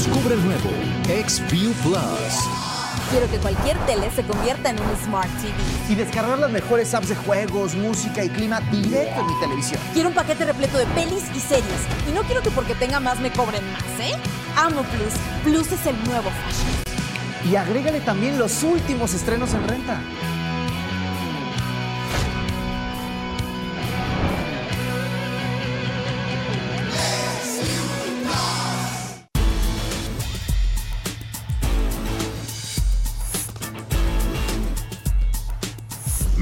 Descubre el nuevo XView Plus. Quiero que cualquier tele se convierta en un Smart TV. Y descargar las mejores apps de juegos, música y clima directo en mi televisión. Quiero un paquete repleto de pelis y series. Y no quiero que porque tenga más me cobren más, ¿eh? Amo Plus. Plus es el nuevo fashion. Y agrégale también los últimos estrenos en renta.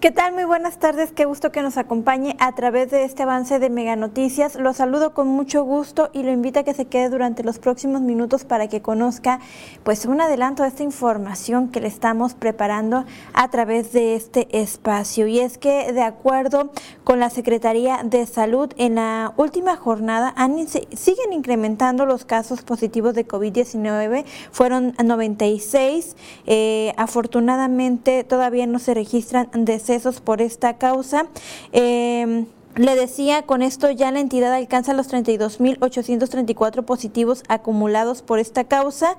¿Qué tal? Muy buenas tardes. Qué gusto que nos acompañe a través de este avance de Mega Noticias. Lo saludo con mucho gusto y lo invito a que se quede durante los próximos minutos para que conozca pues un adelanto de esta información que le estamos preparando a través de este espacio. Y es que de acuerdo con la Secretaría de Salud, en la última jornada han, siguen incrementando los casos positivos de COVID-19. Fueron 96. Eh, afortunadamente todavía no se registran por esta causa. Eh, le decía, con esto ya la entidad alcanza los 32.834 positivos acumulados por esta causa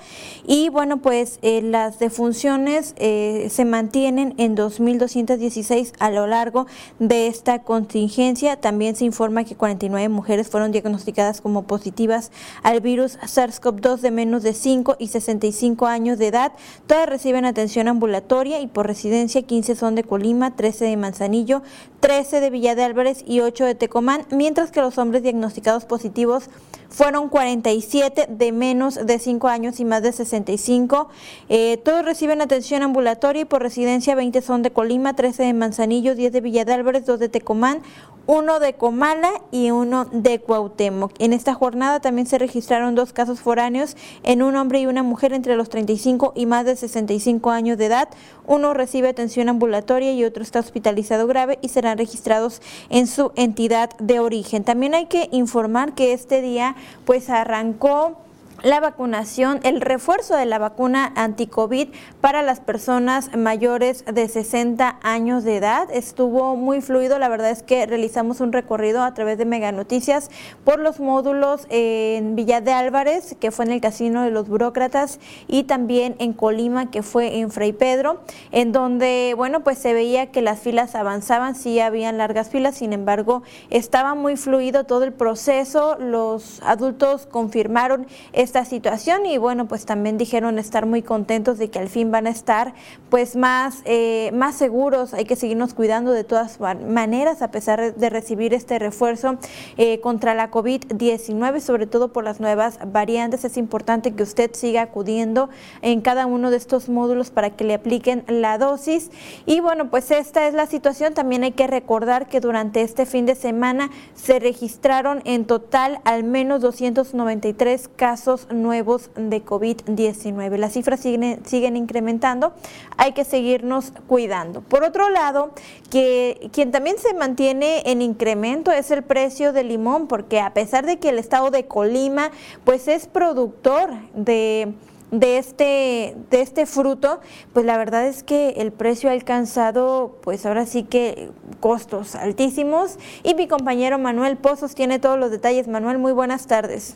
y bueno, pues eh, las defunciones eh, se mantienen en 2.216 a lo largo de esta contingencia. También se informa que 49 mujeres fueron diagnosticadas como positivas al virus SARS-CoV-2 de menos de 5 y 65 años de edad. Todas reciben atención ambulatoria y por residencia 15 son de Colima, 13 de Manzanillo, 13 de Villa de Álvarez y 8 de Tecomán, mientras que los hombres diagnosticados positivos fueron 47 de menos de 5 años y más de 65. Eh, todos reciben atención ambulatoria y por residencia 20 son de Colima, 13 de Manzanillo, 10 de Villa de Álvarez, 2 de Tecomán, uno de Comala y uno de Cuauhtémoc. En esta jornada también se registraron dos casos foráneos en un hombre y una mujer entre los 35 y más de 65 años de edad. Uno recibe atención ambulatoria y otro está hospitalizado grave y serán registrados en su entidad de origen. También hay que informar que este día pues arrancó la vacunación, el refuerzo de la vacuna anti-COVID para las personas mayores de 60 años de edad. Estuvo muy fluido, la verdad es que realizamos un recorrido a través de Mega Noticias por los módulos en Villa de Álvarez, que fue en el Casino de los Burócratas, y también en Colima, que fue en Fray Pedro, en donde, bueno, pues se veía que las filas avanzaban, sí habían largas filas, sin embargo, estaba muy fluido todo el proceso, los adultos confirmaron esta situación y bueno, pues también dijeron estar muy contentos de que al fin van a estar pues más, eh, más seguros, hay que seguirnos cuidando de todas maneras a pesar de recibir este refuerzo eh, contra la COVID-19, sobre todo por las nuevas variantes. Es importante que usted siga acudiendo en cada uno de estos módulos para que le apliquen la dosis. Y bueno, pues esta es la situación. También hay que recordar que durante este fin de semana se registraron en total al menos 293 casos nuevos de COVID-19. Las cifras siguen, siguen incrementando, hay que seguirnos cuidando. Por otro lado, que quien también se mantiene en incremento es el precio del limón, porque a pesar de que el estado de Colima pues es productor de de este, de este fruto, pues la verdad es que el precio ha alcanzado, pues ahora sí que costos altísimos. Y mi compañero Manuel Pozos tiene todos los detalles. Manuel, muy buenas tardes.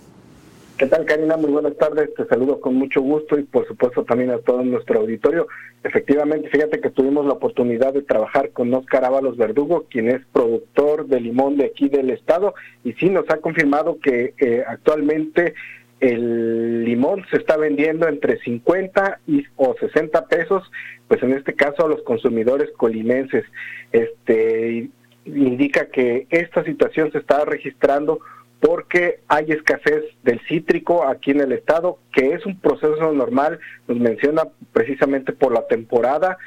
¿Qué tal, Karina? Muy buenas tardes. Te saludo con mucho gusto y, por supuesto, también a todo nuestro auditorio. Efectivamente, fíjate que tuvimos la oportunidad de trabajar con Oscar Ábalos Verdugo, quien es productor de limón de aquí del estado, y sí nos ha confirmado que eh, actualmente el limón se está vendiendo entre 50 y, o 60 pesos, pues en este caso a los consumidores colimenses. Este indica que esta situación se está registrando porque hay escasez del cítrico aquí en el estado, que es un proceso normal, nos menciona precisamente por la temporada,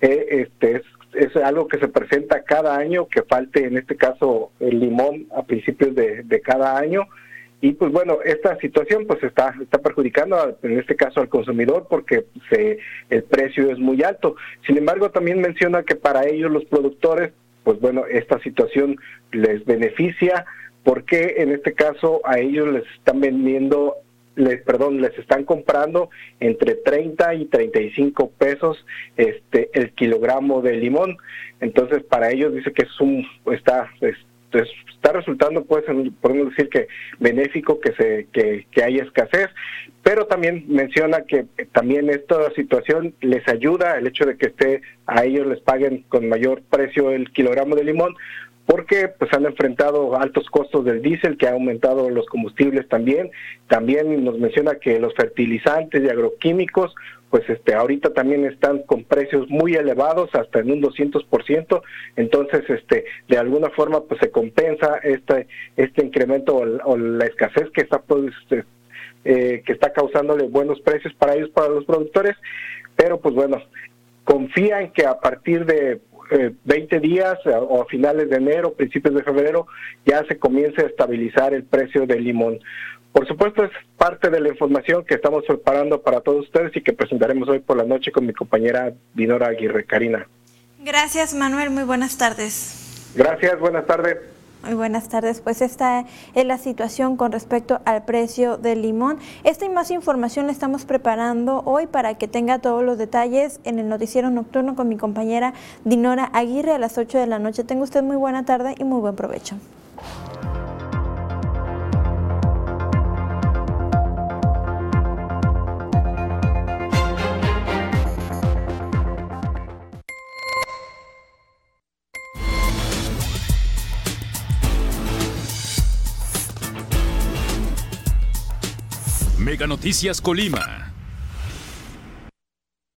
eh, este es, algo que se presenta cada año, que falte en este caso el limón a principios de, cada año, y pues bueno, esta situación pues está, está perjudicando en este caso al consumidor porque se, el precio es muy alto. Sin embargo, también menciona que para ellos los productores, pues bueno, esta situación les beneficia, porque en este caso a ellos les están vendiendo les, perdón, les están comprando entre 30 y 35 pesos este el kilogramo de limón. Entonces, para ellos dice que es un está está resultando, pues, podemos decir que benéfico que se que, que haya escasez, pero también menciona que también esta situación les ayuda el hecho de que esté a ellos les paguen con mayor precio el kilogramo de limón porque pues han enfrentado altos costos del diésel que ha aumentado los combustibles también. También nos menciona que los fertilizantes y agroquímicos pues este ahorita también están con precios muy elevados hasta en un 200%, entonces este de alguna forma pues se compensa este este incremento o, la escasez que está pues, este, eh, que está causándole buenos precios para ellos para los productores, pero pues bueno, confían que a partir de 20 eh, días o a finales de enero, principios de febrero, ya se comience a estabilizar el precio del limón. Por supuesto, es parte de la información que estamos preparando para todos ustedes y que presentaremos hoy por la noche con mi compañera Dinora Aguirre Karina. Gracias, Manuel. Muy buenas tardes. Gracias, buenas tardes. Muy buenas tardes. Pues esta es la situación con respecto al precio del limón. Esta y más información la estamos preparando hoy para que tenga todos los detalles en el noticiero nocturno con mi compañera Dinora Aguirre a las 8 de la noche. Tenga usted muy buena tarde y muy buen provecho. Noticias Colima.